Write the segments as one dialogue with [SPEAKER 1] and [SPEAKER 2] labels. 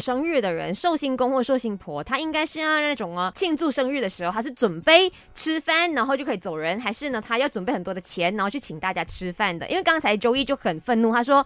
[SPEAKER 1] 生日的人，寿星公或寿星婆，他应该是要那种哦，庆祝生日的时候，他是准备吃饭，然后就可以走人，还是呢，他要准备很多的钱，然后去请大家吃饭的？因为刚才周一就很愤怒，他说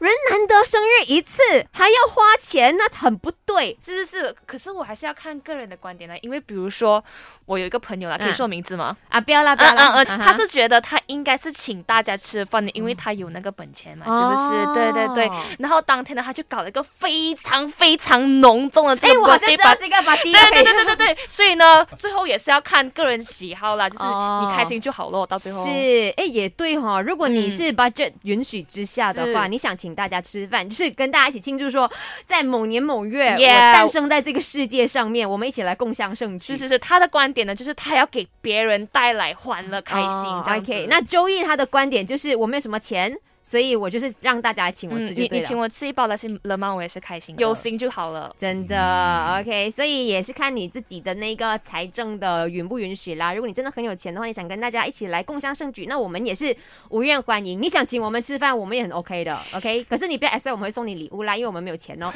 [SPEAKER 1] 人难得生日一次，还要花钱，那很不对。
[SPEAKER 2] 是是是，可是我还是要看个人的观点呢，因为比如说我有一个朋友啦，可以说名字吗？
[SPEAKER 1] 啊，不要啦，不要啦，
[SPEAKER 2] 他是觉得他应该是请大家吃饭的，因为他有那个本钱嘛，是不是？对对对。然后当天呢，他就搞了一个非常非常浓重的这个，
[SPEAKER 1] 哎，我好像知道这个吧？
[SPEAKER 2] 对对对对对对，所以呢，最后也是要看个人喜好啦，就是你开心就好咯。到最后
[SPEAKER 1] 是，哎，也对哈。如果你是 budget 允许之下的话，你想请大家吃饭，就是跟大家一起庆祝说，在某年某月我诞生在这个世界上面，我们一起来共享盛举。
[SPEAKER 2] 是是是，他的观点呢，就是他要给别人带来欢乐、开心。
[SPEAKER 1] OK，那周易他的观点就是我没有什么钱。所以我就是让大家请我吃就对了。
[SPEAKER 2] 你你请我吃一包的是了吗？我也是开心，有心就好了。
[SPEAKER 1] 真的，OK。所以也是看你自己的那个财政的允不允许啦。如果你真的很有钱的话，你想跟大家一起来共襄盛举，那我们也是无怨欢迎。你想请我们吃饭，我们也很 OK 的，OK。可是你不要 expect 我们会送你礼物啦，因为我们没有钱哦。